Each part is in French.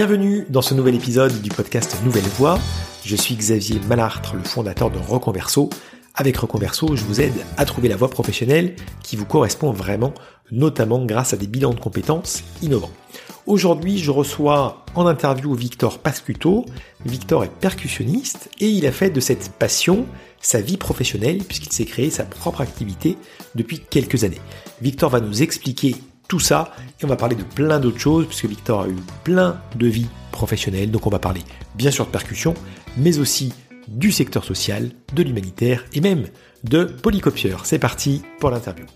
Bienvenue dans ce nouvel épisode du podcast Nouvelle Voix. Je suis Xavier Malartre, le fondateur de Reconverso. Avec Reconverso, je vous aide à trouver la voie professionnelle qui vous correspond vraiment, notamment grâce à des bilans de compétences innovants. Aujourd'hui, je reçois en interview Victor Pascuto. Victor est percussionniste et il a fait de cette passion sa vie professionnelle puisqu'il s'est créé sa propre activité depuis quelques années. Victor va nous expliquer tout ça et on va parler de plein d'autres choses puisque Victor a eu plein de vies professionnelles. Donc on va parler bien sûr de percussion, mais aussi du secteur social, de l'humanitaire et même de polycopieur. C'est parti pour l'interview.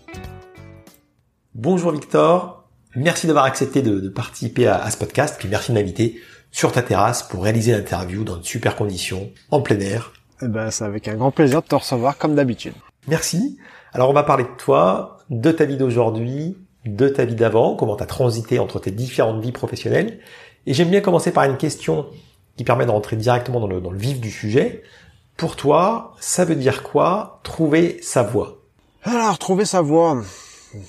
Bonjour Victor, merci d'avoir accepté de, participer à, ce podcast, puis merci de m'inviter sur ta terrasse pour réaliser l'interview dans de super conditions, en plein air. Eh ben, c'est avec un grand plaisir de te recevoir comme d'habitude. Merci. Alors on va parler de toi, de ta vie d'aujourd'hui, de ta vie d'avant, comment tu as transité entre tes différentes vies professionnelles. Et j'aime bien commencer par une question qui permet de rentrer directement dans le, dans le vif du sujet. Pour toi, ça veut dire quoi trouver sa voie? Alors, trouver sa voie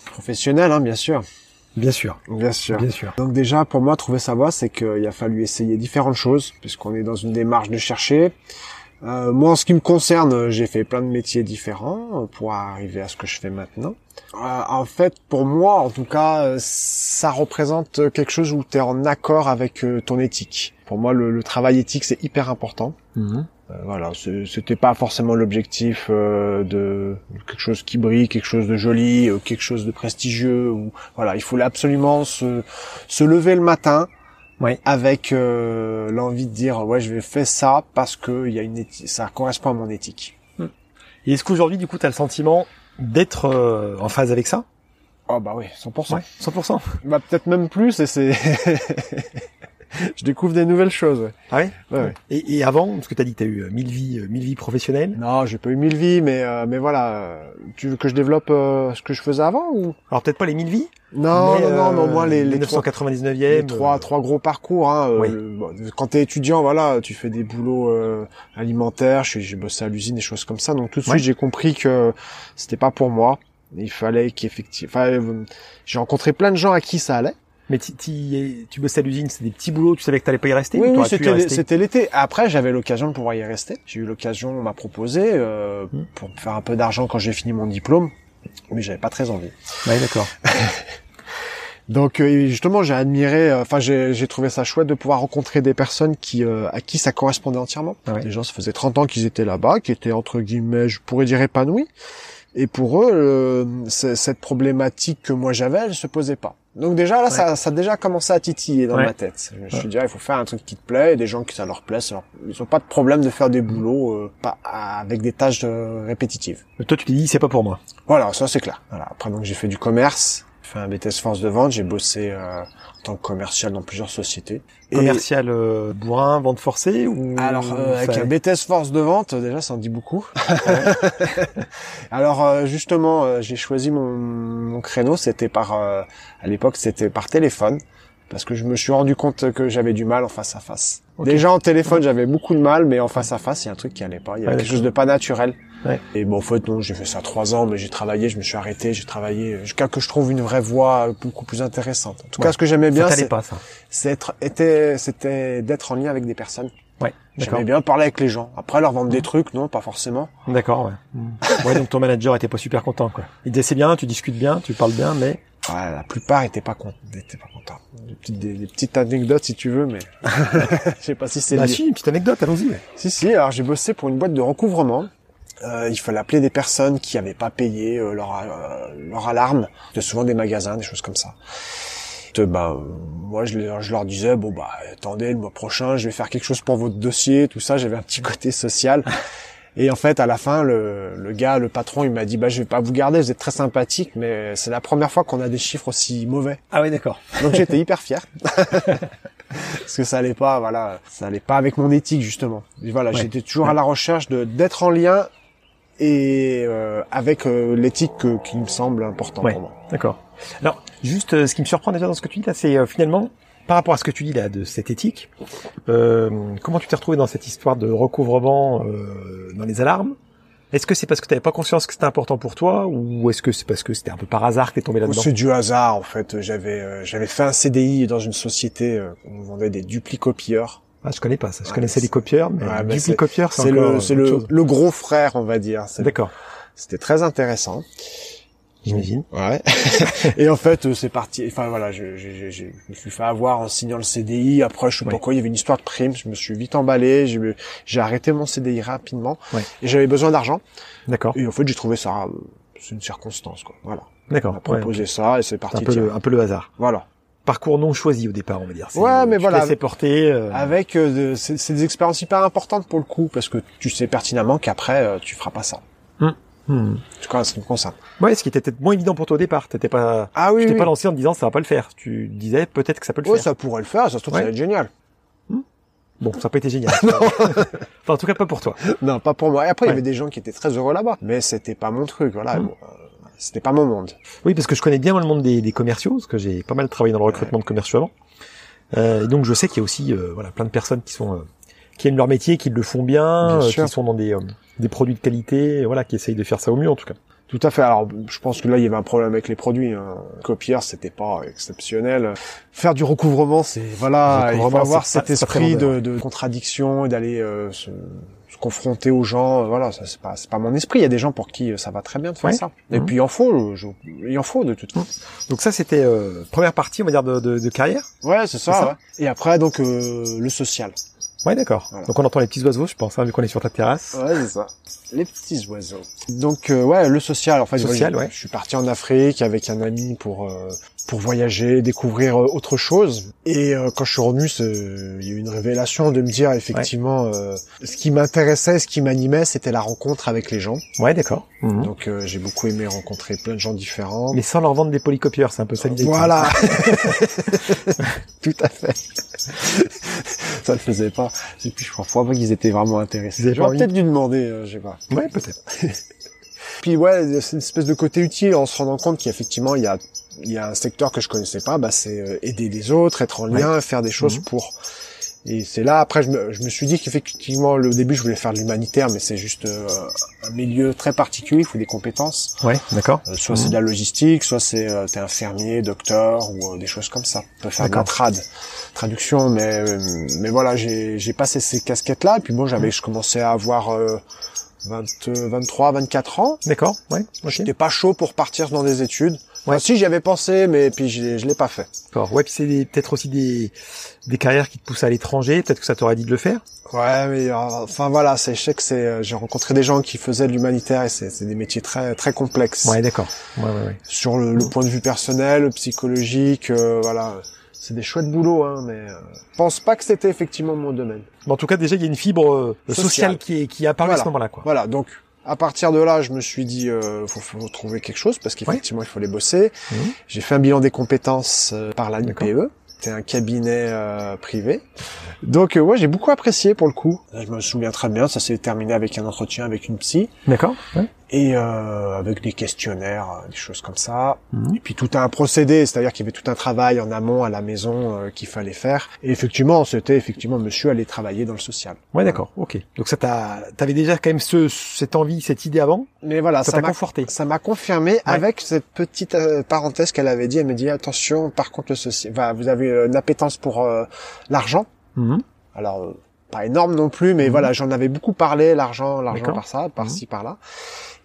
professionnelle, hein, bien sûr. Bien sûr. Bien sûr. Bien sûr. Donc déjà, pour moi, trouver sa voie, c'est qu'il a fallu essayer différentes choses, puisqu'on est dans une démarche de chercher. Euh, moi, en ce qui me concerne, j'ai fait plein de métiers différents pour arriver à ce que je fais maintenant. Euh, en fait, pour moi, en tout cas, ça représente quelque chose où tu es en accord avec euh, ton éthique. Pour moi, le, travail éthique, c'est hyper important. Mhm. Euh, voilà, c'était pas forcément l'objectif de quelque chose qui brille, quelque chose de joli, quelque chose de prestigieux. Ou voilà, il faut absolument se, se lever le matin avec l'envie de dire ouais, je vais faire ça parce que y a une ça correspond à mon éthique. Et est-ce qu'aujourd'hui, du coup, tu as le sentiment d'être euh, en phase avec ça? Oh bah oui, 100%. 100%. Bah peut-être même plus et c'est je découvre des nouvelles choses. Ah oui ouais, Et, et, avant, parce que tu as dit que tu as eu 1000 euh, vies, 1000 euh, vies professionnelles Non, j'ai pas eu 1000 vies, mais, euh, mais voilà. Tu veux que je développe ce que je faisais avant ou? Alors peut-être pas les 1000 vies non, non, non, non, moi les, les 999e, les trois, trois gros parcours. Hein, oui. quand t'es étudiant, voilà, tu fais des boulots alimentaires. J'ai bossé à l'usine, des choses comme ça. Donc tout de suite, j'ai compris que c'était pas pour moi. Il fallait qu'effectivement, enfin, j'ai rencontré plein de gens à qui ça allait. Mais tu bossais à l'usine, c'est des petits boulots, tu savais que t'allais pas y rester Oui, oui c'était l'été. Après, j'avais l'occasion de pouvoir y rester. J'ai eu l'occasion, on m'a proposé euh, hmm. pour faire un peu d'argent quand j'ai fini mon diplôme, mais j'avais pas très envie. Ouais, d'accord. Donc euh, justement, j'ai admiré, euh, enfin j'ai trouvé ça chouette de pouvoir rencontrer des personnes qui euh, à qui ça correspondait entièrement. Ouais. Les gens, ça faisait 30 ans qu'ils étaient là-bas, qui étaient entre guillemets, je pourrais dire épanouis. Et pour eux, euh, cette problématique que moi j'avais, elle se posait pas. Donc déjà là, ça, ça a déjà commencé à titiller dans ma tête. Je me suis dit, ah, il faut faire un truc qui te plaît, et des gens qui ça leur plaît, ça ils ont pas de problème de faire des boulots euh, pas avec des tâches euh, répétitives. Mais toi, tu t'es dit, c'est pas pour moi. Voilà, ça c'est clair. Voilà. Après donc j'ai fait du commerce, fait un BTS force de vente, j'ai bossé tant que commercial dans plusieurs sociétés. Commercial euh, bourrin, vente forcée ou Alors euh, avec un BTS force de vente, déjà ça en dit beaucoup. Alors euh, justement, euh, j'ai choisi mon, mon créneau, c'était par à l'époque c'était par téléphone parce que je me suis rendu compte que j'avais du mal en face à face. Déjà en téléphone, j'avais beaucoup de mal, mais en face à face, il y a un truc qui allait pas. Il y avait quelque chose de pas naturel. Et bon, en fait, non, j'ai fait ça trois ans, mais j'ai travaillé, je me suis arrêté, j'ai travaillé jusqu'à que je trouve une vraie voie beaucoup plus intéressante. En tout cas, ce que j'aimais bien, c'est c'était c'était d'être en lien avec des personnes. Ouais. J'aimais bien parler avec les gens. Après, leur vendre des mmh. trucs, non, pas forcément. D'accord, ouais. Mmh. ouais, donc ton manager était pas super content, quoi. Il disait c'est bien, tu discutes bien, tu parles bien, mais Ouais, la plupart étaient pas étaient pas contents. Des petites, des, petites anecdotes si tu veux, mais je sais pas si c'est. Bah si, une petite anecdote, allons-y. Si si, alors j'ai bossé pour une boîte de recouvrement. Euh, il fallait appeler des personnes qui avaient pas payé euh, leur euh, leur alarme. C'était souvent des magasins, des choses comme ça. bah moi je, je, leur disais bon bah attendez le mois prochain je vais faire quelque chose pour votre dossier tout ça j'avais un petit côté social et en fait, à la fin, le, le gars, le patron, il m'a dit, bah, je vais pas vous garder, vous êtes très sympathique, mais c'est la première fois qu'on a des chiffres aussi mauvais. Ah oui, d'accord. Donc j'étais hyper fier. Parce que ça allait pas, voilà, ça allait pas avec mon éthique, justement. Et voilà, j'étais toujours à la recherche de, d'être en lien et euh, avec euh, l'éthique qui me semble important pour moi. D'accord. Alors, juste, euh, ce qui me surprend déjà dans ce que tu dis là, c'est finalement, par rapport à ce que tu dis là de cette éthique, euh, comment tu t'es retrouvé dans cette histoire de recouvrement euh, dans les alarmes? Est-ce que c'est parce que tu n'avais pas conscience que c'était important pour toi ou est-ce que c'est parce que c'était un peu par hasard que tu es tombé là-dedans? C'est du hasard en fait. J'avais euh, j'avais fait un CDI dans une société euh, où on vendait des duplicopieurs. Ah, je connais pas ça. Je Ouais, connaissais les copieurs, mais Ouais, duplicopieur, c'est C'est le c'est le, le gros frère, on va dire. D'accord, C'était très intéressant. j'imagine. Ouais. et en fait, euh, c'est parti. Enfin voilà, je, je, je, je me suis fait avoir en signant le CDI. Après, je sais Ouais. pas quoi, il y avait une histoire de prime. Je me suis vite emballé. J'ai arrêté mon CDI rapidement. Ouais. Et j'avais besoin d'argent. D'accord, Et en fait, j'ai trouvé ça. euh, C'est une circonstance, quoi. Voilà. On d'accord. m'a Ouais, proposé ça et c'est parti. un peu, le, un peu le hasard. Voilà. Parcours non choisi au départ, on va dire. C'est, Ouais, euh, mais tu voilà. laissais porter. euh, Avec, euh, c'est c'est des expériences hyper importantes pour le coup parce que tu sais pertinemment qu'après euh, tu feras pas ça. hmm. En tout cas, ce qui me concerne. Ouais, ce qui était peut-être moins évident pour toi au départ. T'étais pas, Ah oui. tu t'es oui. pas lancé en te disant ça va pas le faire. Tu disais peut-être que ça peut le Ouais, faire. ça pourrait le faire. Ça se trouve, Ouais. ça va être génial. Bon, ça n'a pas été génial. enfin, en tout cas, pas pour toi. Non, pas pour moi. Et après, il y avait des gens qui étaient très heureux là-bas, mais c'était pas mon truc. Voilà. Bon, euh, c'était pas mon monde. Oui, parce que je connais bien moi, le monde des, des commerciaux, parce que j'ai pas mal travaillé dans le recrutement de commerciaux avant. Euh, et donc, je sais qu'il y a aussi euh, voilà plein de personnes qui sont euh, qui aiment leur métier, qui le font bien, Bien euh, qui sont dans des euh, des produits de qualité, voilà, qui essayent de faire ça au mieux en tout cas. Tout à fait. Alors, je pense que là, il y avait un problème avec les produits. Hein. Copieur, c'était pas exceptionnel. Faire du recouvrement, c'est voilà, il faut Recouvrement, avoir cet esprit de, de contradiction et d'aller euh, se, se confronter aux gens. Euh, Voilà, ça c'est pas c'est pas mon esprit. Il y a des gens pour qui euh, ça va très bien de faire Ouais. ça. Et puis il en faut, je- il en faut de toute façon. Donc ça, c'était euh, première partie, on va dire, de, de, de carrière. Ouais, c'est ça. ça ouais. Et après, donc euh, le social. Ouais, d'accord. Voilà. Donc on entend les petits oiseaux, je pense, hein, vu qu'on est sur ta terrasse. Ouais, c'est ça. Les petits oiseaux. Donc euh, ouais, le social. En fait, Social, ouais. Je suis parti en Afrique avec un ami pour euh, pour voyager, découvrir euh, autre chose. Et euh, quand je suis revenu, il y a eu une révélation de me dire effectivement euh, ce qui m'intéressait, ce qui m'animait, c'était la rencontre avec les gens. Ouais, d'accord. Mhm. Donc euh, j'ai beaucoup aimé rencontrer plein de gens différents. Mais sans leur vendre des polycopieurs, c'est un peu ça l'idée. Voilà. Tout à fait. ça le faisait pas. Et puis je crois pas qu'ils étaient vraiment intéressés. J'aurais peut-être dû demander, euh, je sais pas. Ouais, peut-être. Puis ouais, c'est une espèce de côté utile en se rendant compte qu'effectivement il y a il y a un secteur que je connaissais pas, bah c'est euh, aider les autres, être en lien, faire des choses Mhm. pour. Et c'est là après je me, je me suis dit qu'effectivement le début je voulais faire de l'humanitaire, mais c'est juste euh, un milieu très particulier, il faut des compétences. Ouais, d'accord. Euh, soit Mhm. c'est de la logistique, soit c'est euh, t'es infirmier, docteur ou euh, des choses comme ça. On peut faire de la trad, traduction, mais mais voilà j'ai j'ai passé ces casquettes là, et puis bon j'avais je commençais à avoir euh, 20, 23, 24 ans. D'accord. Ouais. Ok. J'étais pas chaud pour partir dans des études. Ouais. Enfin, si j'y avais pensé, mais puis je, je l'ai pas fait. D'accord. Ouais, puis c'est des- peut-être aussi des, des carrières qui te poussent à l'étranger. Peut-être que ça t'aurait dit de le faire. Ouais, mais euh, enfin voilà, c'est je sais que c'est euh, j'ai rencontré des gens qui faisaient de l'humanitaire et c'est c'est des métiers très très complexes. Ouais, d'accord. Ouais, ouais, ouais. Sur le, le point de vue personnel, psychologique, euh, voilà, c'est des chouettes boulots, hein, mais euh, pense pas que c'était effectivement mon domaine. Mais en tout cas, déjà, il y a une fibre euh, sociale, Sociale. qui est, qui est apparue à ce moment-là, quoi. Voilà, donc à partir de là, je me suis dit, euh, faut, faut trouver quelque chose parce qu'effectivement, il faut les bosser. Mhm. J'ai fait un bilan des compétences euh, par la. NPE. C'était un cabinet euh, privé. Donc, euh, ouais, j'ai beaucoup apprécié pour le coup. Je me souviens très bien, ça s'est terminé avec un entretien avec une psy D'accord. Ouais. Et euh, avec des questionnaires, euh, des choses comme ça. Mhm. Et puis tout un procédé, c'est-à-dire qu'il y avait tout un travail en amont à la maison euh, qu'il fallait faire. Et effectivement, c'était effectivement monsieur allait travailler dans le social. Ouais, d'accord. Ok. Donc ça t'a, t'avais déjà quand même ce, cette envie, cette idée avant? Mais voilà, Ça m'a conforté. ça m'a confirmé avec cette petite euh, parenthèse qu'elle avait dit. Elle me dit attention, par contre, le social, vous avez une appétence pour l'argent. Mhm. Alors pas énorme non plus, mais Mhm. voilà, j'en avais beaucoup parlé, l'argent, l'argent D'accord. par ça, par-ci, par-là.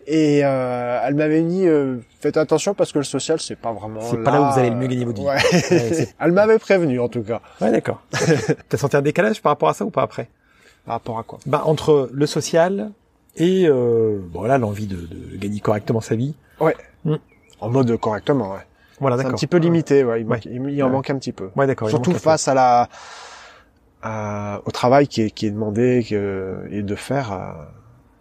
Et euh, elle m'avait dit euh, faites attention parce que le social c'est pas vraiment. C'est pas là où vous allez le mieux gagner votre vie. Ouais. Ouais, elle m'avait prévenu en tout cas. Ouais, d'accord. T'as senti un décalage par rapport à ça ou pas après? Par rapport à quoi? Bah entre le social et euh, bon là l'envie de, de gagner correctement sa vie. En mode correctement, ouais. Voilà, C'est un d'accord. petit peu limité, ouais. Il, Ouais. manque- il- il en Ouais. manque un petit peu. Ouais, d'accord. Surtout face à la à- au travail qui est, qui est demandé que, et de faire euh,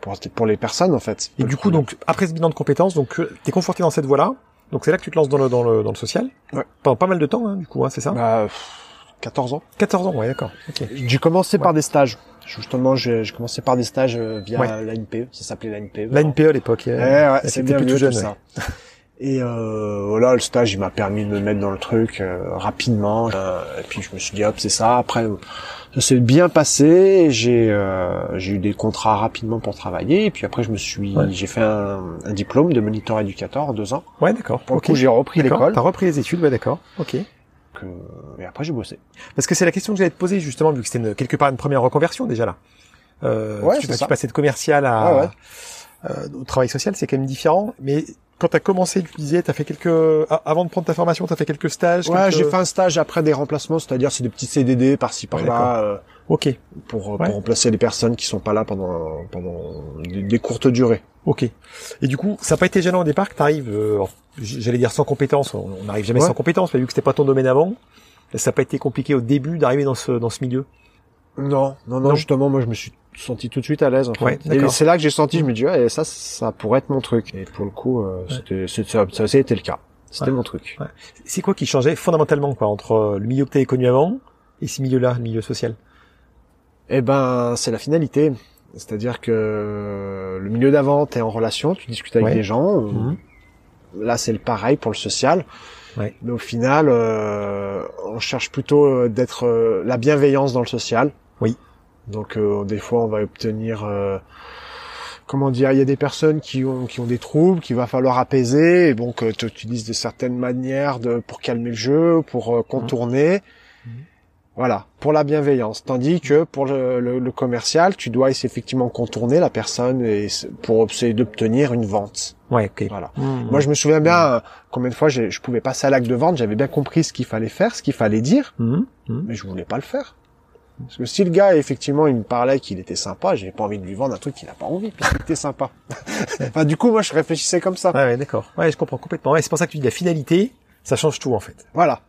pour, pour les personnes en fait. Et du coup, donc après ce bilan de compétences, donc euh, t'es conforté dans cette voie-là. Donc c'est là que tu te lances dans le dans le dans le social. Ouais. Pendant pas mal de temps, hein, du coup, hein, c'est ça. bah, pff, 14 ans. 14 ans, ouais, d'accord. Ok. J'ai commencé Ouais. par des stages. Justement, j'ai j'ai commencé par des stages euh, via Ouais. l'ANPE. Ça s'appelait l'ANPE. La NPE à l'époque. Ouais, ouais, là, bien plus jeune. ça. Et euh, voilà, le stage, il m'a permis de me mettre dans le truc euh, rapidement. Euh, et puis je me suis dit, hop, c'est ça. Après, ça s'est bien passé. J'ai euh, j'ai eu des contrats rapidement pour travailler. Et puis après, je me suis, Ouais. j'ai fait un, un diplôme de moniteur éducateur en deux ans. Ouais, d'accord. Pour Ok. le coup, j'ai repris l'école. T'as repris les études, ouais, d'accord. Ok. Donc, euh, et après, j'ai bossé. Parce que c'est la question que j'allais te poser justement, vu que c'était quelque part une première reconversion déjà là. Euh, Ouais, tu, tu passais de commercial à ouais. euh, au travail social, c'est quand même différent. Mais quand t'as commencé, tu disais, t'as fait quelques avant de prendre ta formation, t'as fait quelques stages. Ouais, quelques- j'ai fait un stage après des remplacements, c'est-à-dire c'est des petits CDD par-ci par-là euh, Ok, pour pour Ouais. remplacer les personnes qui sont pas là pendant pendant des, des courtes durées. ok. Et du coup, ça n'a pas été gênant au départ que t'arrives, euh, j'allais dire sans compétences. On n'arrive jamais Ouais. sans compétences, mais vu que c'était pas ton domaine avant, ça n'a pas été compliqué au début d'arriver dans ce dans ce milieu? Non, non, non, Non. justement, moi je me suis senti tout de suite à l'aise. En fait. Ouais, et c'est là que j'ai senti, je me dis, ouais, ça, ça pourrait être mon truc. Et pour le coup, euh, c'était, c'est- ça, ça, ça a été le cas. C'était Ouais. mon truc. C'est quoi qui changeait fondamentalement quoi entre euh, le milieu que t'avais connu avant et ce milieu-là, le milieu social? Eh ben, c'est la finalité. C'est-à-dire que le milieu d'avant, t'es en relation, tu discutes avec Ouais. des gens. Mhm. Là, c'est le pareil pour le social. Ouais. Mais au final, euh, on cherche plutôt euh, d'être euh, la bienveillance dans le social. Oui. Donc, euh, des fois, on va obtenir, euh, comment dire, il y a des personnes qui ont qui ont des troubles, qu'il va falloir apaiser, et donc euh, tu utilises de certaines manières de pour calmer le jeu, pour euh, contourner. Mhm. Voilà, pour la bienveillance. Tandis que pour le, le- le commercial, tu dois effectivement contourner la personne et pour essayer d'obtenir une vente. Ouais, ok. Voilà. Mmh. Moi, je me souviens bien euh, combien de fois je pouvais passer à l'acte de vente, j'avais bien compris ce qu'il fallait faire, ce qu'il fallait dire, Mmh. Mmh. mais je voulais pas le faire. Parce que si le gars, effectivement, il me parlait qu'il était sympa, j'avais pas envie de lui vendre un truc qu'il a pas envie, puisqu'il était sympa. enfin, du coup, moi, je réfléchissais comme ça. Ouais, ouais, d'accord. Ouais, je comprends complètement. Ouais, c'est pour ça que tu dis la finalité, ça change tout en fait. Voilà.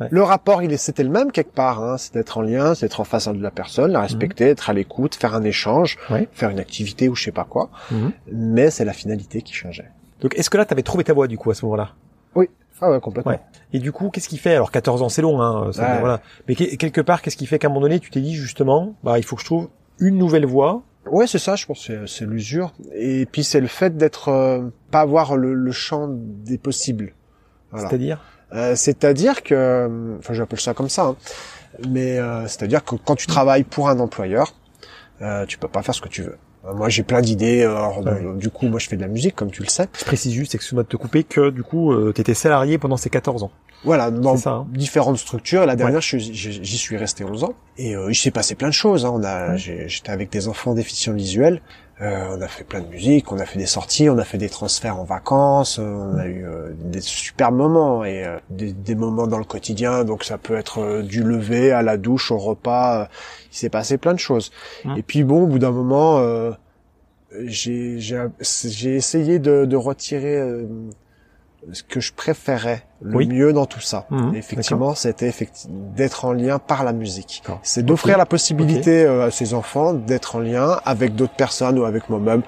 Ouais. Le rapport, il est, c'était le même quelque part. Hein. C'est d'être en lien, c'est d'être en face de la personne, la respecter, être à l'écoute, faire un échange, Mhm. Ouais. faire une activité ou je sais pas quoi. Mhm. Mais c'est la finalité qui changeait. Donc, est-ce que là, t'avais trouvé ta voie du coup à ce moment-là? Ah ouais, complètement. Ouais. Et du coup, qu'est-ce qui fait? Alors, 14 ans, c'est long, hein. ça Ouais. voilà. Mais que- quelque part, qu'est-ce qui fait qu'à un moment donné, tu t'es dit justement, bah, il faut que je trouve une nouvelle voie? Ouais, c'est ça, je pense, c'est, c'est l'usure. Et puis c'est le fait d'être, euh, pas avoir le, le champ des possibles. Voilà. C'est-à-dire? Euh, c'est-à-dire que, euh, enfin, j'appelle ça comme ça, hein, mais euh, c'est-à-dire que quand tu travailles pour un employeur, euh, tu peux pas faire ce que tu veux. Euh, Moi, j'ai plein d'idées. euh, Ouais. euh, Du coup, moi, je fais de la musique, comme tu le sais. Je précise juste, excuse-moi de te couper, que du coup, euh, t'étais salarié pendant ces 14 ans. Voilà, dans ça, hein. différentes structures. La dernière, j'y suis resté 11 ans. Et euh, il s'est passé plein de choses. Hein. On a, Ouais. j'étais avec des enfants déficients visuels. Euh, on a fait plein de musique, on a fait des sorties, on a fait des transferts en vacances, euh, on a eu euh, des super moments et euh, des, des moments dans le quotidien. Donc ça peut être euh, du lever à la douche, au repas. euh, il s'est passé plein de choses. Mmh. Et puis bon, au bout d'un moment, euh, j'ai essayé de, de retirer euh, ce que je préférais le Oui. mieux dans tout ça. Et effectivement, c'était d'être en lien par la musique. C'est d'offrir la possibilité euh, à ses enfants d'être en lien avec d'autres personnes ou avec moi-même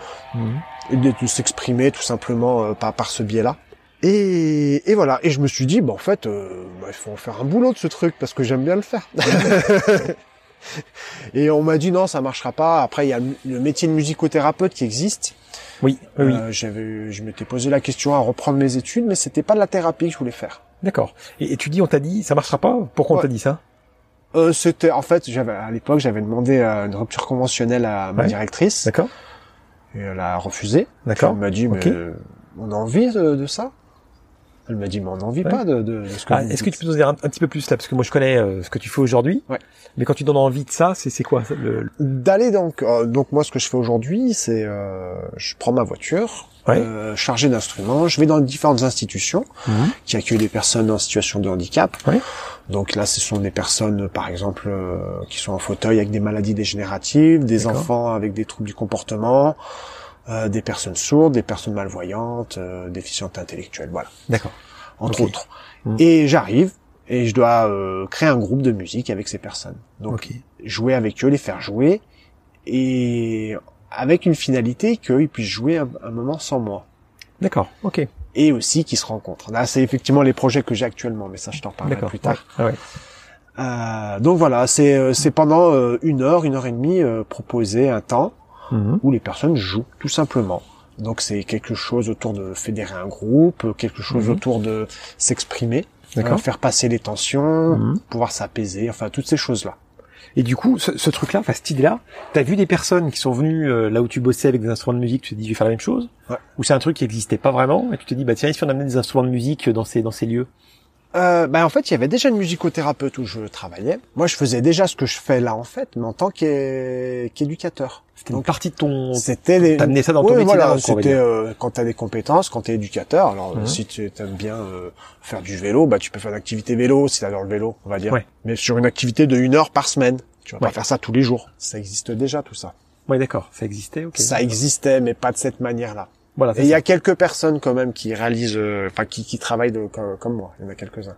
et de, de s'exprimer tout simplement euh, par, par ce biais-là. Et, et voilà. Et je me suis dit, bah, en fait, euh, bah, il faut en faire un boulot de ce truc parce que j'aime bien le faire. et on m'a dit non, ça marchera pas. Après, il y a le- métier de musicothérapeute qui existe. Oui, oui, oui. Euh, j'avais, je m'étais posé la question à reprendre mes études, mais c'était pas de la thérapie que je voulais faire. D'accord. Et, et tu dis, on t'a dit, ça marchera pas? Pourquoi on t'a dit ça? Euh, c'était en fait, j'avais à l'époque, j'avais demandé euh, une rupture conventionnelle à ma Ouais. directrice D'accord et elle a refusé. D'accord. Elle m'a dit mais euh, on a envie de, de ça. Elle m'a dit mais on envie Ouais. pas de, de, de ce que Ah, Est-ce que tu peux nous dire un, un petit peu plus là? Parce que moi, je connais euh, ce que tu fais aujourd'hui. Ouais. Mais quand tu donnes envie de ça, c'est c'est quoi ça, le, le- d'aller donc euh, donc moi ce que je fais aujourd'hui c'est euh, je prends ma voiture Ouais. euh, chargée d'instruments je vais dans différentes institutions qui accueillent des personnes en situation de handicap Ouais. donc là ce sont des personnes par exemple euh, qui sont en fauteuil avec des maladies dégénératives des D'accord. enfants avec des troubles du comportement euh, des personnes sourdes des personnes malvoyantes euh, déficientes intellectuelles voilà D'accord. entre autres Mhm. et j'arrive et je dois euh, créer un groupe de musique avec ces personnes donc Ok. jouer avec eux, les faire jouer, et avec une finalité qu'ils puissent jouer un, un moment sans moi. D'accord. Ok. Et aussi qu'ils se rencontrent. Là, c'est effectivement les projets que j'ai actuellement, mais ça, je t'en parlerai plus tard. Ah ouais. Euh, donc voilà, c'est euh, c'est pendant euh, une heure, une heure et demie euh, proposer un temps Mhm. où les personnes jouent, tout simplement. Donc c'est quelque chose autour de fédérer un groupe, quelque chose Mhm. autour de s'exprimer, euh, faire passer les tensions, Mhm. pouvoir s'apaiser, enfin toutes ces choses-là. Et du coup, ce, ce truc-là, enfin cette idée-là, t'as vu des personnes qui sont venues euh, là où tu bossais avec des instruments de musique, tu te dis je vais faire la même chose Ouais. Ou c'est un truc qui existait pas vraiment et tu te dis bah tiens, si on amenait des instruments de musique dans ces dans ces lieux Euh, ben en fait, il y avait déjà une musicothérapeute où je travaillais. Moi, je faisais déjà ce que je fais là en fait, mais en tant qu'é- qu'éducateur. C'était une Donc, partie de ton C'était les... T'as amené ça dans ton Oui, métier voilà, c'était euh, quand tu as des compétences, quand tu es éducateur. Alors Mhm. si tu aimes bien euh, faire du vélo, bah tu peux faire une activité vélo si tu adores le vélo, on va dire. Ouais. Mais sur une activité de une heure par semaine. Tu vas Ouais. pas faire ça tous les jours. Ça existe déjà tout ça. Ouais, d'accord, ça existait, OK. Ça existait, mais pas de cette manière-là. Voilà, Et il y a quelques personnes quand même qui réalisent, euh, enfin qui, qui travaillent de, comme, comme moi. Il y en a quelques-uns.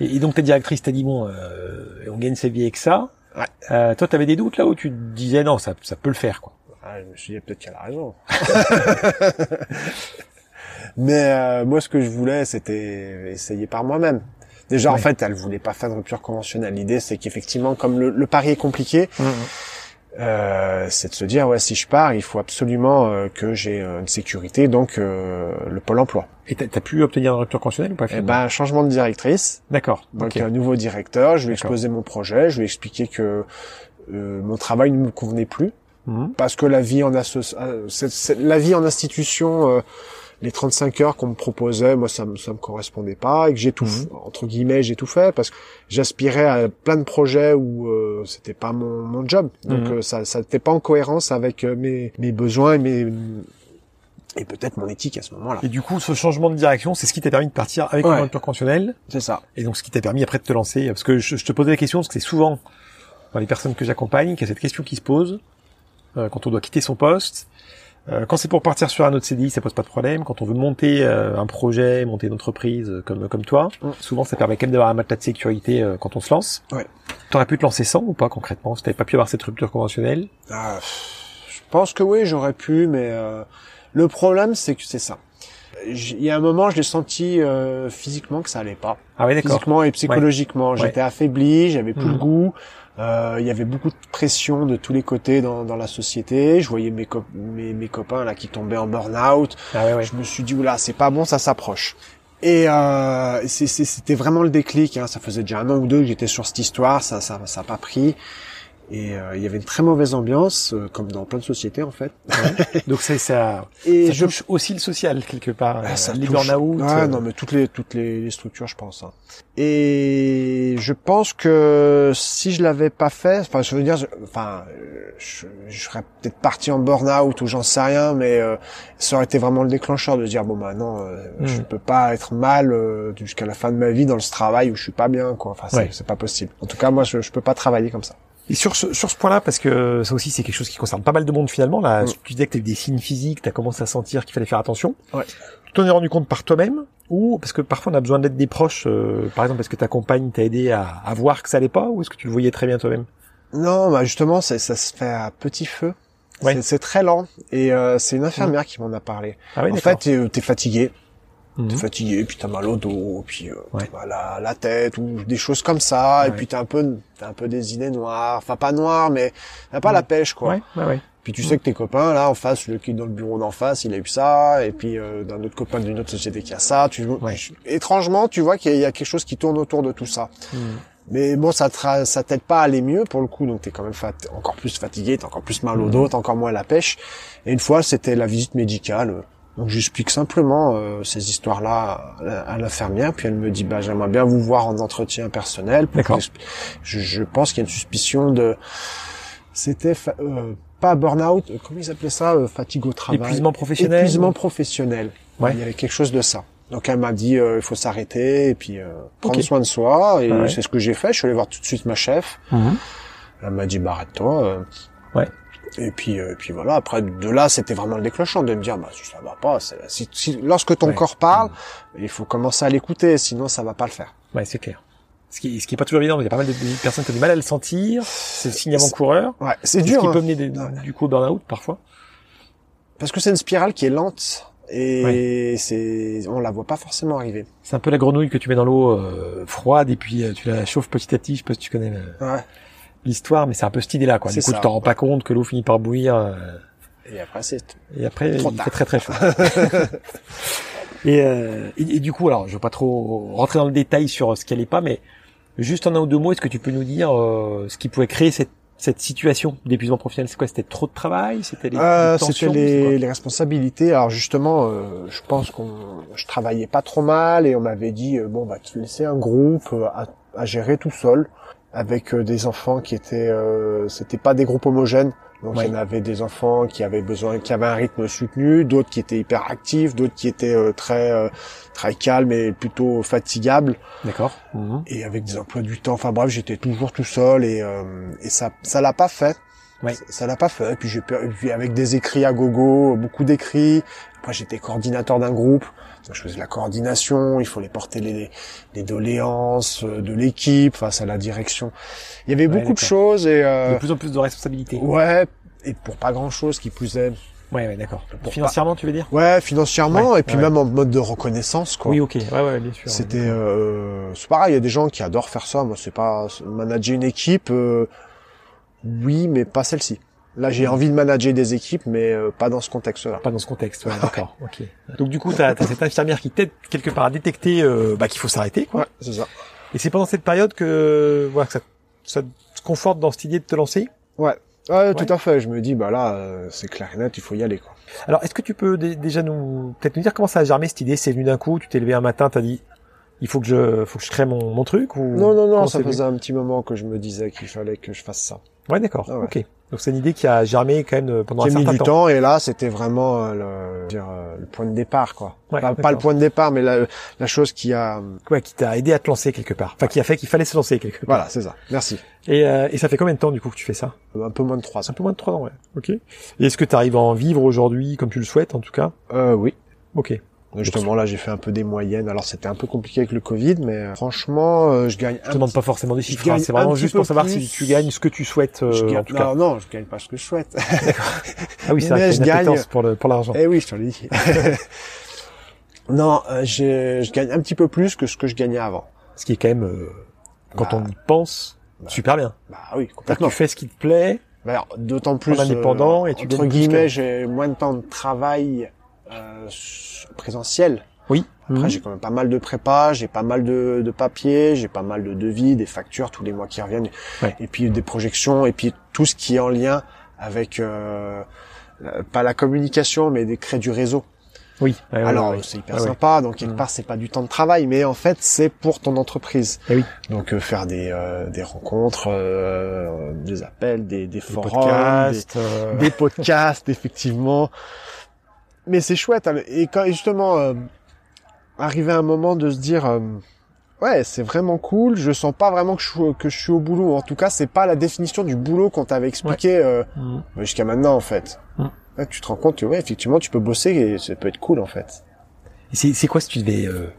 Et, et donc ta directrice t'a dit bon, euh, on gagne sa vie avec ça. Ouais. Euh, toi, t'avais des doutes là où tu te disais non, ça, ça peut le faire quoi. Ah, je me suis dit peut-être qu'elle a raison. Mais euh, moi, ce que je voulais, c'était essayer par moi-même. Déjà, en Ouais. fait, elle voulait pas faire de rupture conventionnelle. L'idée, c'est qu'effectivement, comme le, le pari est compliqué, euh, c'est de se dire, ouais, si je pars, il faut absolument euh, que j'ai euh, une sécurité, donc euh, le pôle emploi. Et t'as as pu obtenir une rupture conventionnelle ou pas finalement ben, changement de directrice, D'accord. donc ok. un nouveau directeur. Je lui ai exposé mon projet, je lui ai expliqué que euh, mon travail ne me convenait plus. Mhm. parce que la vie en asso- euh, c'est- c'est- la vie en institution euh, les 35 heures qu'on me proposait moi ça me ça me correspondait pas et que j'ai tout Mhm. entre guillemets j'ai tout fait parce que j'aspirais à plein de projets où euh, c'était pas mon, mon job donc Mhm. euh, ça ça n'était pas en cohérence avec euh, mes mes besoins et mes et peut-être mon éthique à ce moment-là Et du coup, ce changement de direction, c'est ce qui t'a permis de partir avec Ouais. une rupture conventionnelle, c'est ça et donc ce qui t'a permis après de te lancer. Parce que je, je te posais la question, parce que c'est souvent dans les personnes que j'accompagne qu'il y a cette question qui se pose euh, quand on doit quitter son poste. Euh, quand c'est pour partir sur un autre CDI, ça pose pas de problème. Quand on veut monter euh, un projet, monter une entreprise euh, comme comme toi, Mm. souvent ça permet quand même d'avoir un matelas de sécurité euh, quand on se lance. Ouais. T'aurais pu te lancer sans ou pas concrètement Si t'avais pas pu avoir cette rupture conventionnelle? Ah, je pense que oui j'aurais pu mais euh, le problème c'est que c'est ça il y a un moment je l'ai senti euh, physiquement que ça allait pas Ah ouais, d'accord. physiquement et psychologiquement. Ouais. J'étais affaibli, j'avais plus Mhm. le goût. Euh, il y avait beaucoup de pression de tous les côtés dans, dans la société. Je voyais mes, mes, mes copains là qui tombaient en burn-out. Ah ouais, ouais. Je me suis dit oula, c'est pas bon, ça s'approche. Et euh, c'était vraiment le déclic. Hein. Ça faisait déjà un an ou deux que j'étais sur cette histoire. Ça, ça, ça a pas pris. Et euh, il y avait une très mauvaise ambiance, euh, comme dans plein de sociétés en fait. Donc c'est ça. Et ça je touche aussi le social quelque part. Ah, euh, ça les touche. burn-out. Ouais, euh, non, mais toutes les toutes les, les structures, je pense. hein. Et je pense que si je l'avais pas fait, enfin, je veux dire, je- enfin, euh, je, je serais peut-être parti en burn-out ou j'en sais rien, mais euh, ça aurait été vraiment le déclencheur de dire bon bah non, euh, Mm. je peux pas être mal euh, jusqu'à la fin de ma vie dans ce travail où je suis pas bien, quoi. Enfin, c'est Ouais. pas possible. En tout cas, moi, je, je peux pas travailler comme ça. Et sur ce, sur ce point-là, parce que ça aussi c'est quelque chose qui concerne pas mal de monde finalement, là, Mm. tu disais que eu des signes physiques, tu as commencé à sentir qu'il fallait faire attention. Ouais. Tu t'en es rendu compte par toi-même ou parce que parfois on a besoin d'aide des proches, euh, par exemple parce que ta compagne t'a aidé à, à voir que ça allait pas ou est-ce que tu le voyais très bien toi-même? Non, bah justement, ça se fait à petit feu. Ouais. C'est- très lent. Et euh, c'est une infirmière qui m'en a parlé. Ah oui, en fait, t'es t'es fatigué. Mhm. T'es fatigué, puis t'as mal au dos, puis euh, Ouais. t'as mal à la tête ou des choses comme ça, et puis t'as un peu, t'as un peu des idées noires, enfin pas noires, mais t'as pas la pêche quoi. Ouais, ouais, ouais. Puis tu sais que tes copains là en face, le qui est dans le bureau d'en face, il a eu ça, et puis euh, d'un autre copain d'une autre société qui a ça. Tu, Ouais. tu- étrangement, tu vois qu'il y, a- il y a quelque chose qui tourne autour de tout ça. Mhm. Mais bon, ça te ça t'aide pas à aller mieux pour le coup, donc t'es quand même fat- encore plus fatigué, t'as encore plus mal au Mhm. dos, t'as encore moins la pêche. Et une fois, c'était la visite médicale. Donc j'explique simplement euh, ces histoires-là à, à l'infirmière, puis elle me dit bah j'aimerais bien vous voir en entretien personnel. D'accord. Je, je pense qu'il y a une suspicion de, c'était euh, pas burn-out, euh, comment ils appelaient ça, euh, fatigue au travail? Épuisement professionnel. Épuisement professionnel. Ouais. Il y avait quelque chose de ça. Donc elle m'a dit euh, il faut s'arrêter et puis euh, prendre soin de soi et ouais. c'est ce que j'ai fait. Je suis allé voir tout de suite ma chef. Mhm. Elle m'a dit bah arrête-toi. Ouais. Et puis euh, puis voilà. Après de là c'était vraiment le déclenchant de me dire bah si ça va pas. Si, si- lorsque ton Ouais. corps parle, il faut commencer à l'écouter sinon ça va pas le faire. Ouais, c'est clair. Ce qui, ce qui est pas toujours évident, mais il y a pas mal de, de personnes qui ont du mal à le sentir. C'est le signe avant-coureur. Ouais c'est Ce dur qui hein, peut mener des- du coup au burn-out parfois? parce que c'est une spirale qui est lente et c'est on la voit pas forcément arriver. C'est un peu la grenouille que tu mets dans l'eau euh, froide et puis euh, tu la chauffes petit à petit. Je sais pas si tu connais euh, Ouais. L'histoire, mais c'est un peu cette idée-là, quoi. Du C'est coup, ça. tu t'en rends pas compte que l'eau finit par bouillir. euh, Et après, c'est Et après, Trop il tard. fait très très chaud. et, euh, et, et du coup, alors, je veux pas trop rentrer dans le détail sur ce qu'elle est pas, mais juste en un ou deux mots, est-ce que tu peux nous dire euh, ce qui pouvait créer cette, cette situation d'épuisement professionnel? C'est quoi? C'était trop de travail? C'était les, Euh, les c'était les, les responsabilités. Alors justement, euh, je pense qu'on, je travaillais pas trop mal et on m'avait dit euh, bon bah te laisser un groupe euh, à, à gérer tout seul avec euh, des enfants qui étaient, euh, c'était pas des groupes homogènes. Donc Ouais. il y en avait des enfants qui avaient besoin, qui avaient un rythme soutenu, d'autres qui étaient hyper actifs, d'autres qui étaient euh, très euh, très calmes et plutôt fatigables D'accord. Mhm. et avec des emplois du temps. Enfin bref, j'étais toujours tout seul et, euh, et ça ça l'a pas fait. Ouais. Ça- l'a pas fait. Et puis j'ai puis avec des écrits à gogo, beaucoup d'écrits. Après j'étais coordinateur d'un groupe. Donc, je faisais la coordination, il fallait porter les, les doléances euh, de l'équipe face à la direction. Il y avait Ouais, beaucoup de choses et euh, De plus en plus de responsabilités. ouais et pour pas grand chose qui plus est. Ouais, ouais, d'accord. Financièrement, tu veux dire? Ouais, financièrement Ouais, et puis ouais. même en mode de reconnaissance quoi. Oui, ok. Ouais, ouais, bien sûr. C'était euh, c'est pareil, il y a des gens qui adorent faire ça. Moi, c'est pas manager une équipe. euh, oui, mais pas celle-ci. Là, j'ai envie de manager des équipes, mais euh, pas dans ce contexte-là. Pas dans ce contexte, ouais, d'accord. Ok. Donc du coup, t'as as cette infirmière qui t'aide quelque part à détecter euh, bah, qu'il faut s'arrêter, quoi. Ouais, c'est ça. Et c'est pendant cette période que voilà que ça, ça te conforte dans cette idée de te lancer? Ouais. Ouais, tout à fait. Je me dis, bah là, euh, c'est clair et net, il faut y aller, quoi. Alors, est-ce que tu peux dé- déjà nous peut-être nous dire comment ça a germé cette idée? C'est venu d'un coup Tu t'es levé un matin, t'as dit il faut que je faut que je crée mon, mon truc ou Non, non, non, ça faisait un petit moment que je me disais qu'il fallait que je fasse ça. Ouais, d'accord. Ah ouais. Ok. Donc c'est une idée qui a germé quand même euh, pendant un mis certain du temps. temps, et là, c'était vraiment euh, le, dire, euh, le point de départ, quoi. Ouais, pas, le point de départ, mais la, la chose qui a... Ouais, qui t'a aidé à te lancer quelque part. Enfin, qui a fait qu'il fallait se lancer quelque part. Voilà, c'est ça. Merci. Et, euh, et ça fait combien de temps du coup que tu fais ça? Un peu moins de trois Un peu moins de trois ans, ouais. Ok. Et est-ce que tu arrives à en vivre aujourd'hui comme tu le souhaites en tout cas? Euh, oui. Ok. Justement, là, j'ai fait un peu des moyennes. Alors, c'était un peu compliqué avec le Covid, mais euh, franchement, euh, je gagne. Je te demande pas forcément des chiffres. hein, C'est vraiment juste pour savoir plus. si tu gagnes ce que tu souhaites euh, je gagne- en tout cas. non, non, je gagne pas ce que je souhaite. Ah oui, c'est vrai je une gagne. pour le pour l'argent. eh oui, je te l'ai dit. non, euh, je gagne un petit peu plus que ce que je gagnais avant. Ce qui est quand même, quand Bah, on y pense, bah, super bien. Bah oui, complètement. tu fais ce qui te plaît. Bah, D'autant plus indépendant et tu entre guillemets, j'ai moins de temps de travail euh, présentiel. Oui. Après, Mhm. j'ai quand même pas mal de prépa, j'ai pas mal de, de papiers, j'ai pas mal de devis, des factures tous les mois qui reviennent, Ouais. et puis des projections, et puis tout ce qui est en lien avec euh, pas la communication, mais des créer du réseau. Oui. Ouais, Alors ouais, c'est hyper Ouais, ouais. sympa, donc quelque Mhm. part c'est pas du temps de travail, mais en fait c'est pour ton entreprise. Eh oui. Donc euh, faire des euh, des rencontres, euh, des appels, des, des Des forums, podcasts. euh, des podcasts, effectivement. Mais c'est chouette. hein. Et quand justement, euh, arriver à un moment de se dire, euh, ouais, c'est vraiment cool. Je sens pas vraiment que je suis, que je suis au boulot. En tout cas, c'est pas la définition du boulot qu'on t'avait expliqué euh, mhm. jusqu'à maintenant, en fait. Mm. Là, tu te rends compte que, ouais, effectivement, tu peux bosser et ça peut être cool, en fait. Et C'est quoi si tu devais euh,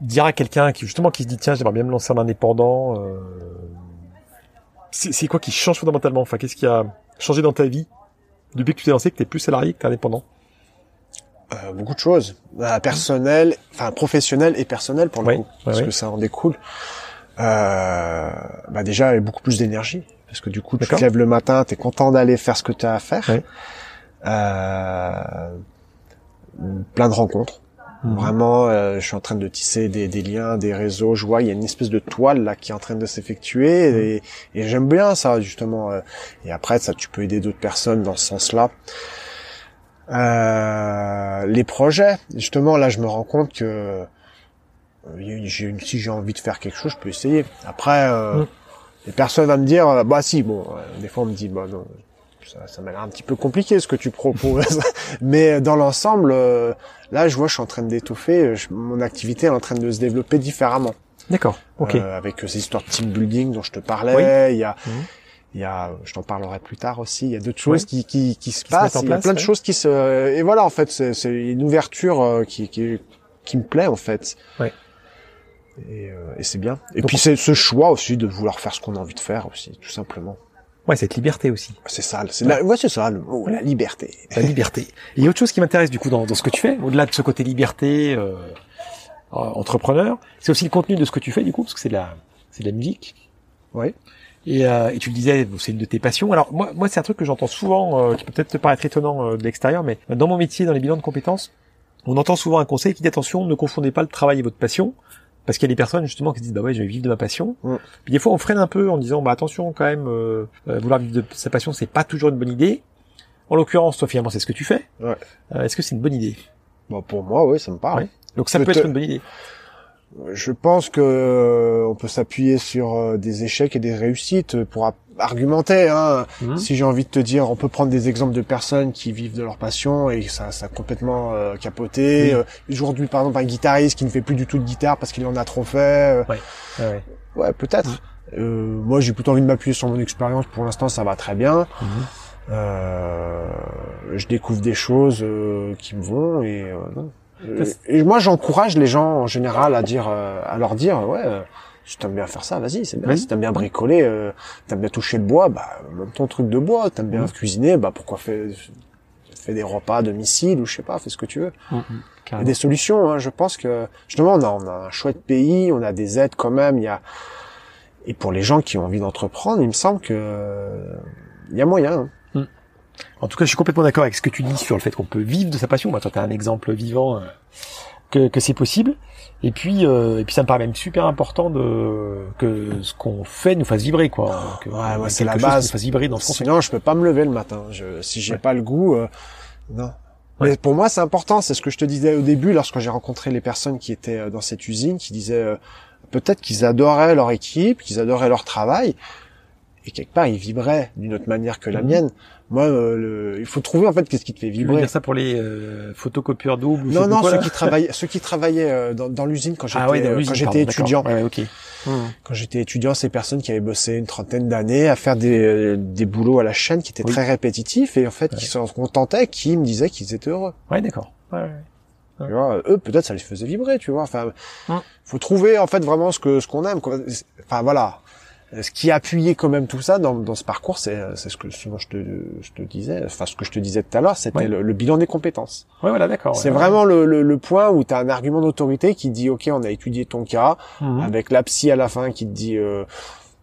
dire à quelqu'un qui justement qui se dit tiens j'aimerais bien me lancer en indépendant. euh, c'est c'est quoi qui change fondamentalement? Enfin qu'est-ce qui a changé dans ta vie depuis que tu t'es lancé que t'es plus salarié que t'es indépendant? Euh, beaucoup de choses. Euh, personnel, enfin professionnel et personnel pour le Ouais, coup, ouais, parce que ça en découle. Euh, bah déjà, il y a beaucoup plus d'énergie, parce que du coup, tu te lèves le matin, t'es content d'aller faire ce que tu as à faire. Euh, plein de rencontres. Mhm. Vraiment, euh, je suis en train de tisser des, des liens, des réseaux. Je vois, il y a une espèce de toile là qui est en train de s'effectuer, Mhm. et, et j'aime bien ça justement. euh. Et après, ça, tu peux aider d'autres personnes dans ce sens-là. Euh, les projets, justement, là, je me rends compte que euh, si j'ai envie de faire quelque chose, je peux essayer. Après, euh, Mm. les personnes vont me dire, euh, bah si, bon, des fois on me dit, bah non, ça, ça m'a l'air un petit peu compliqué ce que tu proposes. Mais dans l'ensemble, euh, là, je vois, je suis en train d'étoffer, mon activité est en train de se développer différemment. D'accord. Ok. Euh, avec ces histoires de team building dont je te parlais, il y a, Mhm. Il y a, je t'en parlerai plus tard aussi. Il y a d'autres choses Ouais. qui, qui, qui se Qui se passent. en il y a place, plein de ouais. choses qui se, et voilà, en fait, c'est, c'est une ouverture euh, qui, qui, qui me plaît en fait. Ouais. Et, euh, et c'est bien. Et Donc- puis c'est ce choix aussi de vouloir faire ce qu'on a envie de faire aussi, tout simplement. Ouais cette liberté aussi. C'est ça, c'est la, ouais, c'est ça le mot, la liberté. La liberté. Et il y a autre chose qui m'intéresse du coup dans, dans ce que tu fais, au-delà de ce côté liberté, euh, euh, entrepreneur, c'est aussi le contenu de ce que tu fais du coup, parce que c'est de la, c'est de la musique. Oui. Et, euh, et tu le disais, c'est une de tes passions. Alors moi, moi c'est un truc que j'entends souvent, euh, qui peut peut-être te paraître étonnant euh, de l'extérieur, mais dans mon métier, dans les bilans de compétences, on entend souvent un conseil qui dit attention, ne confondez pas le travail et votre passion, parce qu'il y a des personnes justement qui se disent bah ouais, je vais vivre de ma passion. Mm. Puis des fois, on freine un peu en disant bah attention quand même, euh, euh, vouloir vivre de sa passion, c'est pas toujours une bonne idée. En l'occurrence, toi finalement, c'est ce que tu fais. Ouais. Euh, Est-ce que c'est une bonne idée? Bon, pour moi, oui, ça me parle. Ouais. Donc ça peut être une bonne idée. Je pense que euh, on peut s'appuyer sur euh, des échecs et des réussites pour a- argumenter. Hein. Mhm. Si j'ai envie de te dire, on peut prendre des exemples de personnes qui vivent de leur passion et ça, ça a complètement euh, capoté. Euh, Aujourd'hui, par exemple, un guitariste qui ne fait plus du tout de guitare parce qu'il en a trop fait. euh, Ouais, ouais. ouais, peut-être. Euh, moi, j'ai plutôt envie de m'appuyer sur mon expérience. Pour l'instant, ça va très bien. Mhm. Euh, je découvre des choses euh, qui me vont et, euh, non. Euh, et moi j'encourage les gens en général à dire euh, à leur dire ouais euh, si t'aimes bien faire ça vas-y c'est bien si t'aimes bien bricoler euh, t'aimes bien toucher le bois bah même ton truc de bois t'aimes bien Mhm. cuisiner bah pourquoi faire fais des repas à domicile ou je sais pas fais ce que tu veux il y a des solutions hein, je pense que justement on a, on a un chouette pays on a des aides quand même il y a et pour les gens qui ont envie d'entreprendre il me semble que euh, il y a moyen hein. En tout cas, je suis complètement d'accord avec ce que tu dis sur le fait qu'on peut vivre de sa passion. Bah, toi, t'as un exemple vivant euh, que, que c'est possible. Et puis, euh, et puis, ça me paraît même super important de que ce qu'on fait nous fasse vibrer, quoi. Que, Ouais, ouais, c'est la base. Nous fasse vibrer dans ce. Sinon, je peux pas me lever le matin. Je, si j'ai Ouais. pas le goût, euh, non. Mais pour moi, c'est important. C'est ce que je te disais au début, lorsque j'ai rencontré les personnes qui étaient euh, dans cette usine, qui disaient euh, peut-être qu'ils adoraient leur équipe, qu'ils adoraient leur travail, et quelque part, ils vibraient d'une autre manière que la Mhm. mienne. Moi, euh, le- il faut trouver en fait qu'est-ce qui te fait Tu veux vibrer. dire ça pour les euh, photocopieurs doubles Non, non, quoi, ceux qui travaillaient, ceux qui travaillaient euh, dans, dans l'usine quand j'étais Ah ouais, euh, quand j'étais étudiant. Ouais, ouais, ok. Quand j'étais étudiant, ces personnes qui avaient bossé une trentaine d'années à faire des, euh, des boulots à la chaîne qui étaient Oui. très répétitifs et en fait Ouais. qui s'en contentaient, qui me disaient qu'ils étaient heureux. Ouais, d'accord. Ouais. Tu vois, eux peut-être ça les faisait vibrer, tu vois. Enfin, Hum. faut trouver en fait vraiment ce que ce qu'on aime. quoi. Enfin voilà. Ce qui a appuyé quand même tout ça dans, dans ce parcours, c'est c'est ce que souvent je te je te disais, enfin ce que je te disais tout à l'heure, c'était Ouais. le, le bilan des compétences. Ouais, voilà, d'accord. c'est ouais, vraiment le, le, le point où tu as un argument d'autorité qui dit ok, on a étudié ton cas. Mhm. avec la psy à la fin qui te dit euh,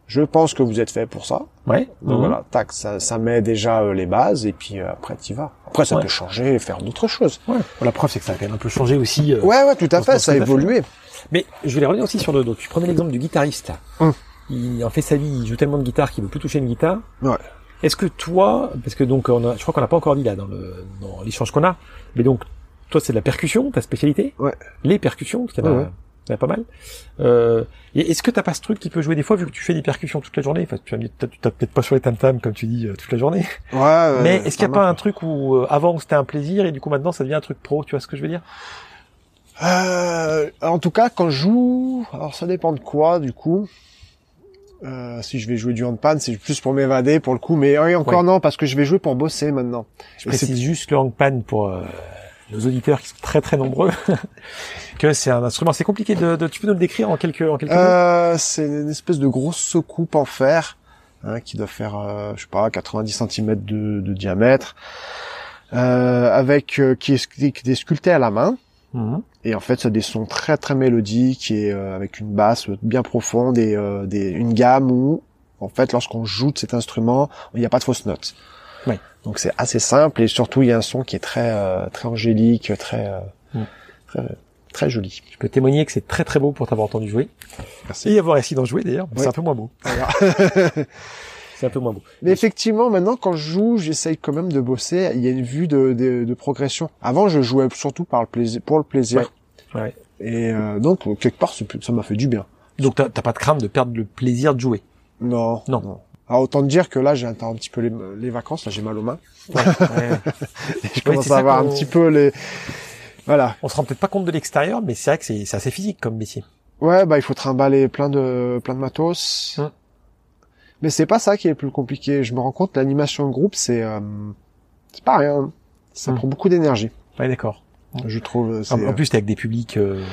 je pense que vous êtes fait pour ça. Ouais. Donc Mhm. voilà, tac, ça, ça met déjà euh, les bases et puis euh, après t'y vas. Après ça peut changer et faire d'autres choses. Ouais. Bon, la preuve, c'est que ça a quand même un peu changé aussi. euh, Ouais ouais, tout à fait, ça a évolué. Mais je voulais revenir aussi sur le. Donc, tu prenais l'exemple du guitariste. Hum. Il en fait sa vie, il joue tellement de guitare qu'il veut plus toucher une guitare. Ouais. Est-ce que toi, parce que donc on a, je crois qu'on n'a pas encore dit là dans le dans l'échange qu'on a, mais donc toi c'est de la percussion, ta spécialité? Ouais. Les percussions, parce qu'il y en a, Ouais, ouais. il y en a pas mal. Euh, est-ce que t'as pas ce truc qui peut jouer des fois vu que tu fais des percussions toute la journée? Enfin, tu t'as- t'as peut-être pas sur les tam tam comme tu dis euh, toute la journée. Ouais. mais est-ce qu'il y a pas un truc où euh, avant c'était un plaisir et du coup maintenant ça devient un truc pro Tu vois ce que je veux dire? Euh, En tout cas, quand je joue, alors ça dépend de quoi du coup. Euh, si je vais jouer du handpan, c'est plus pour m'évader pour le coup, mais oui, encore Ouais. non parce que je vais jouer pour bosser maintenant. Je Et c'est- précise juste le hangpan pour euh, nos auditeurs qui sont très très nombreux, que c'est un instrument assez compliqué de, de- Tu peux nous le décrire en quelques en quelques mots? Euh, c'est une espèce de grosse soucoupe en fer hein, qui doit faire, euh, je sais pas, 90 cm de, de diamètre, euh, avec euh, qui, est, qui est sculpté à la main. Mhm. Et en fait, ça a des sons très très mélodiques et euh, avec une basse bien profonde et euh, des, une gamme où, en fait, lorsqu'on joue de cet instrument, il n'y a pas de fausses notes. Ouais. Donc c'est assez simple et surtout il y a un son qui est très euh, très angélique, très euh, Mm. très très joli. Je peux témoigner que c'est très très beau pour t'avoir entendu jouer Merci. et avoir essayé d'en jouer d'ailleurs. Ouais. C'est un peu moins beau. C'est un peu moins beau. Mais effectivement, maintenant, quand je joue, j'essaye quand même de bosser. Il y a une vue de, de, de progression. Avant, je jouais surtout par le plaisir, pour le plaisir. Ouais. Ouais. Et euh, donc, quelque part, ça m'a fait du bien. Donc t'as pas de crainte de perdre le plaisir de jouer? Non. Non. Alors, autant te dire que là, j'ai un petit peu les, les vacances. Là, j'ai mal aux mains. Ouais, ouais. Je commence à avoir un petit peu les... Voilà. On se rend peut-être pas compte de l'extérieur, mais c'est vrai que c'est c'est assez physique comme métier. Ouais, bah, il faut trimballer plein de, plein de matos. Hum. Mais c'est pas ça qui est le plus compliqué. Je me rends compte, l'animation de groupe, c'est, euh, c'est pas rien. Ça Hum. prend beaucoup d'énergie. Ouais, d'accord. Je trouve, En, en plus t'es avec des publics. euh,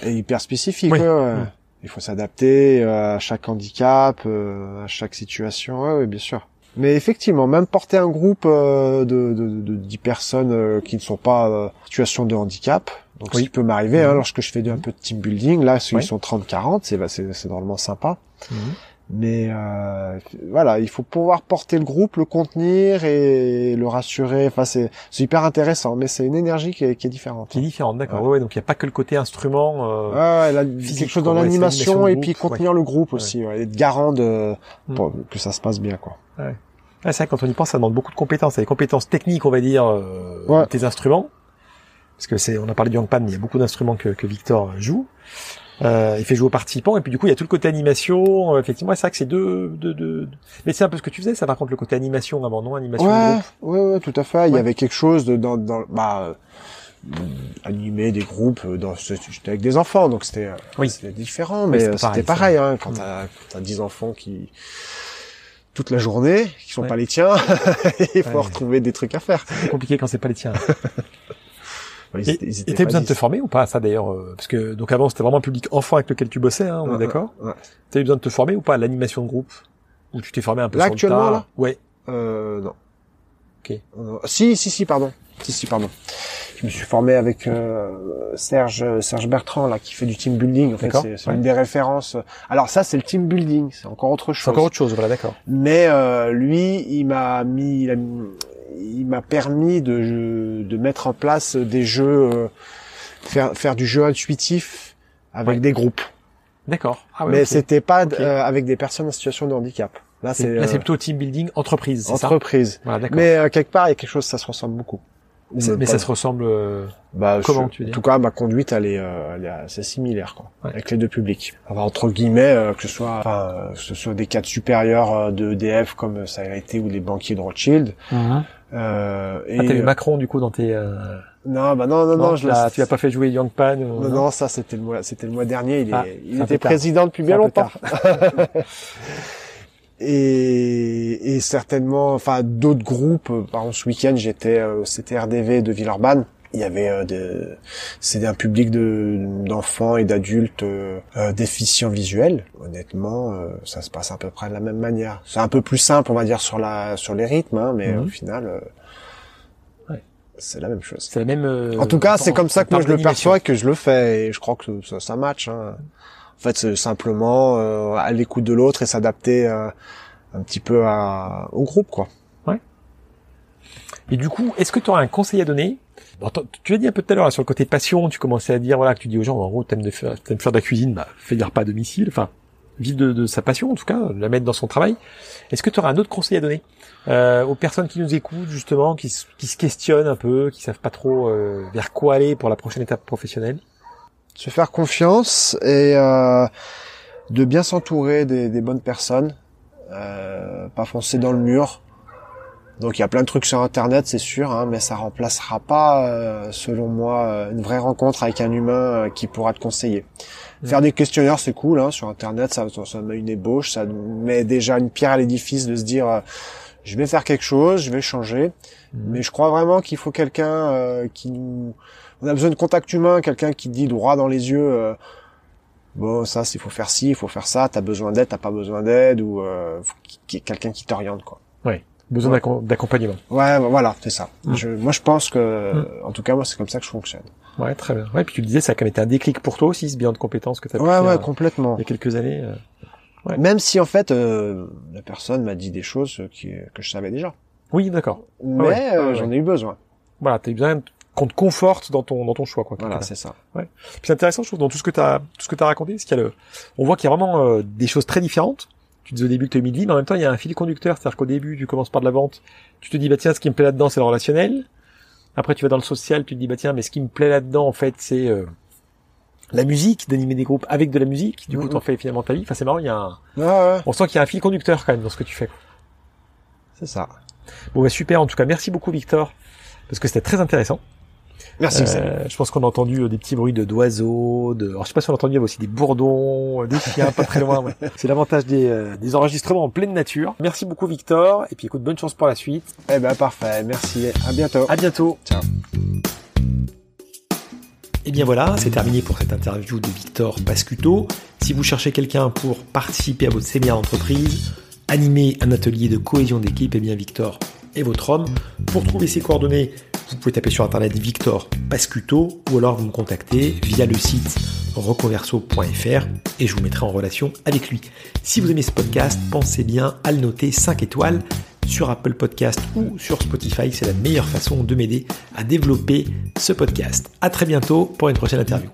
est hyper spécifique. Oui. ouais, ouais. Mm. Il faut s'adapter euh, à chaque handicap, euh, à chaque situation. Ouais, ouais, bien sûr. Mais effectivement, même porter un groupe euh, de, de, de 10 personnes euh, qui ne sont pas euh, en situation de handicap, donc Oui. ce qui peut m'arriver hein, Mhm. lorsque je fais de- un peu de team building, là, ceux qui sont 30-40, c'est, c'est, c'est normalement sympa. Mais euh, voilà, il faut pouvoir porter le groupe, le contenir et le rassurer. Enfin, c'est hyper intéressant, mais c'est une énergie qui est, qui est différente. Qui est différente, d'accord. Ouais. ouais donc il n'y a pas que le côté instrument. Euh, ouais, là, physique, quelque chose dans l'animation et puis contenir le groupe aussi, ouais. être garant de mm. pour, que ça se passe bien, quoi. Ouais. c'est vrai quand on y pense, ça demande beaucoup de compétences. des compétences techniques, on va dire, euh, tes instruments. Parce que c'est, on a parlé du Yangpan, mais il y a beaucoup d'instruments que, que Victor joue. Euh, il fait jouer aux participants et puis du coup il y a tout le côté animation. Euh, effectivement, c'est vrai que c'est deux, deux, deux, Mais c'est un peu ce que tu faisais, ça par contre le côté animation vraiment non animation. Ouais, ouais, ouais, tout à fait. Il y avait quelque chose de, dans, dans bah euh, animer des groupes dans j'étais avec des enfants donc c'était oui. différent mais, c'était pareil, hein, quand t'as quand t'as dix enfants qui toute la journée qui sont pas les tiens il faut retrouver des trucs à faire c'est compliqué quand c'est pas les tiens et t'as besoin de te former ou pas ça d'ailleurs euh, Parce que donc avant c'était vraiment un public enfant avec lequel tu bossais, hein, on est d'accord ouais. T'as eu besoin de te former ou pas l'animation de groupe Ou tu t'es formé un peu là, sur actuellement, Là ouais. Euh, non. Ok. si, si, si, pardon. Si, si, pardon. Je me suis formé avec euh, Serge Serge Bertrand là qui fait du team building. En fait, c'est une des références. Alors ça, c'est le team building. C'est encore autre chose. C'est encore autre chose, voilà, d'accord. Mais euh, lui, il m'a mis, il a mis, il m'a permis de, de mettre en place des jeux, euh, faire, faire du jeu intuitif avec des groupes. D'accord. Ah Mais c'était pas euh, avec des personnes en situation de handicap. Là, c'est là, c'est euh, plutôt team building entreprise. Entreprise. Voilà, Mais quelque part, il y a quelque chose, ça se ressemble beaucoup. Mais ça se ressemble euh, bah, comment tu dis En tout cas, ma conduite, elle est, euh, elle est assez similaire, quoi, avec les deux publics. Alors, entre guillemets, euh, que ce soit, enfin, que ce soit des cadres supérieurs de EDF comme ça a été ou les banquiers de Rothschild. Mhm. Euh, et... Ah, t'as eu Macron du coup dans tes. Non, bah non, non, non, je tu as pas fait jouer Young Pan non, non, ça c'était le mois, c'était le mois dernier. Il, est, ah, il était président depuis bien longtemps. et, et certainement, enfin d'autres groupes. Par exemple, ce week-end, j'étais au CTRDV de Villeurbanne. Il y avait euh, de, c'est un public de d'enfants et d'adultes euh, euh, déficients visuels. Honnêtement, euh, ça se passe à peu près de la même manière. C'est un peu plus simple, on va dire, sur la sur les rythmes, hein, mais au mhm. final. C'est la même chose. C'est la même. en tout cas, c'est comme ça que moi je le perçois et que je le fais, et je crois que ça, ça match. Hein. En fait, c'est simplement euh, à l'écoute de l'autre et s'adapter euh, un petit peu à, au groupe, quoi. Ouais. Et du coup, est-ce que tu aurais un conseil à donner Tu l'as dit un peu tout à l'heure sur le côté passion. Tu commençais à dire voilà que tu dis aux gens en gros t'aimes faire, t'aimes faire de la cuisine, bah fais des repas à domicile. Enfin, vivre de, de, sa passion en tout cas, la mettre dans son travail. Est-ce que tu aurais un autre conseil à donner euh, aux personnes qui nous écoutent justement, qui, qui se questionnent un peu, qui savent pas trop euh, vers quoi aller pour la prochaine étape professionnelle? Se faire confiance et euh, de bien s'entourer des, des, bonnes personnes, euh, pas foncer dans le mur. Donc il y a plein de trucs sur internet, c'est sûr, hein, mais ça remplacera pas, euh, selon moi, une vraie rencontre avec un humain qui pourra te conseiller. Faire des questionnaires, c'est cool, hein, sur internet, ça, ça met une ébauche, ça met déjà une pierre à l'édifice de se dire, je vais faire quelque chose, je vais changer. Mmh. Mais je crois vraiment qu'il faut quelqu'un qui nous on a besoin de contact humain, quelqu'un qui dit droit dans les yeux, euh, bon ça, il faut faire ci, il faut faire ça, t'as besoin d'aide, t'as pas besoin d'aide, ou euh, quelqu'un qui t'oriente quoi. Oui, besoin d'accompagnement. Ouais, voilà, c'est ça. Mm. Je, moi, je pense que, mm. en tout cas, moi, c'est comme ça que je fonctionne. Ouais, très bien. Ouais, puis tu le disais, ça a quand même été un déclic pour toi aussi, ce bilan de compétences que tu as pu ouais, faire, ouais, complètement. Il y a quelques années. Euh, ouais. Même si en fait, euh, la personne m'a dit des choses qui, que je savais déjà. Oui, d'accord. Mais j'en ai eu besoin. Voilà, t'as eu besoin qu'on te conforte dans ton dans ton choix quoi. Voilà, c'est ça. Ouais. Puis c'est intéressant je trouve dans tout ce que tu as tout ce que tu as raconté, c'est qu'il y a le on voit qu'il y a vraiment euh, des choses très différentes. Tu disais au début que tu as midi, mais en même temps, il y a un fil conducteur, c'est-à-dire qu'au début, tu commences par de la vente, tu te dis bah tiens, ce qui me plaît là-dedans, c'est le relationnel. Après, tu vas dans le social, tu te dis bah tiens, mais ce qui me plaît là-dedans en fait, c'est euh, la musique, d'animer des groupes avec de la musique. Du coup, t'en fais finalement ta vie. Enfin, c'est marrant, il y a un... ouais. on sent qu'il y a un fil conducteur quand même dans ce que tu fais. C'est ça. Bon bah super, en tout cas, merci beaucoup Victor parce que c'était très intéressant. Merci. Euh, je pense qu'on a entendu euh, des petits bruits de d'oiseaux, de. Alors je sais pas si on a entendu aussi des bourdons, euh, des chiens pas très loin. Ouais. C'est l'avantage des, euh, des enregistrements en pleine nature. Merci beaucoup Victor, et puis écoute, bonne chance pour la suite. Eh ben parfait, merci. À bientôt. À bientôt. Ciao. Et eh bien voilà, c'est terminé pour cette interview de Victor Pascuto. Si vous cherchez quelqu'un pour participer à votre séminaire d'entreprise, animer un atelier de cohésion d'équipe, eh bien Victor est votre homme. Pour trouver ses coordonnées, vous pouvez taper sur internet Victor Pascuto ou alors vous me contactez via le site reconverso.fr et je vous mettrai en relation avec lui. Si vous aimez ce podcast, pensez bien à le noter 5 étoiles sur Apple Podcast ou sur Spotify. C'est la meilleure façon de m'aider à développer ce podcast. À très bientôt pour une prochaine interview.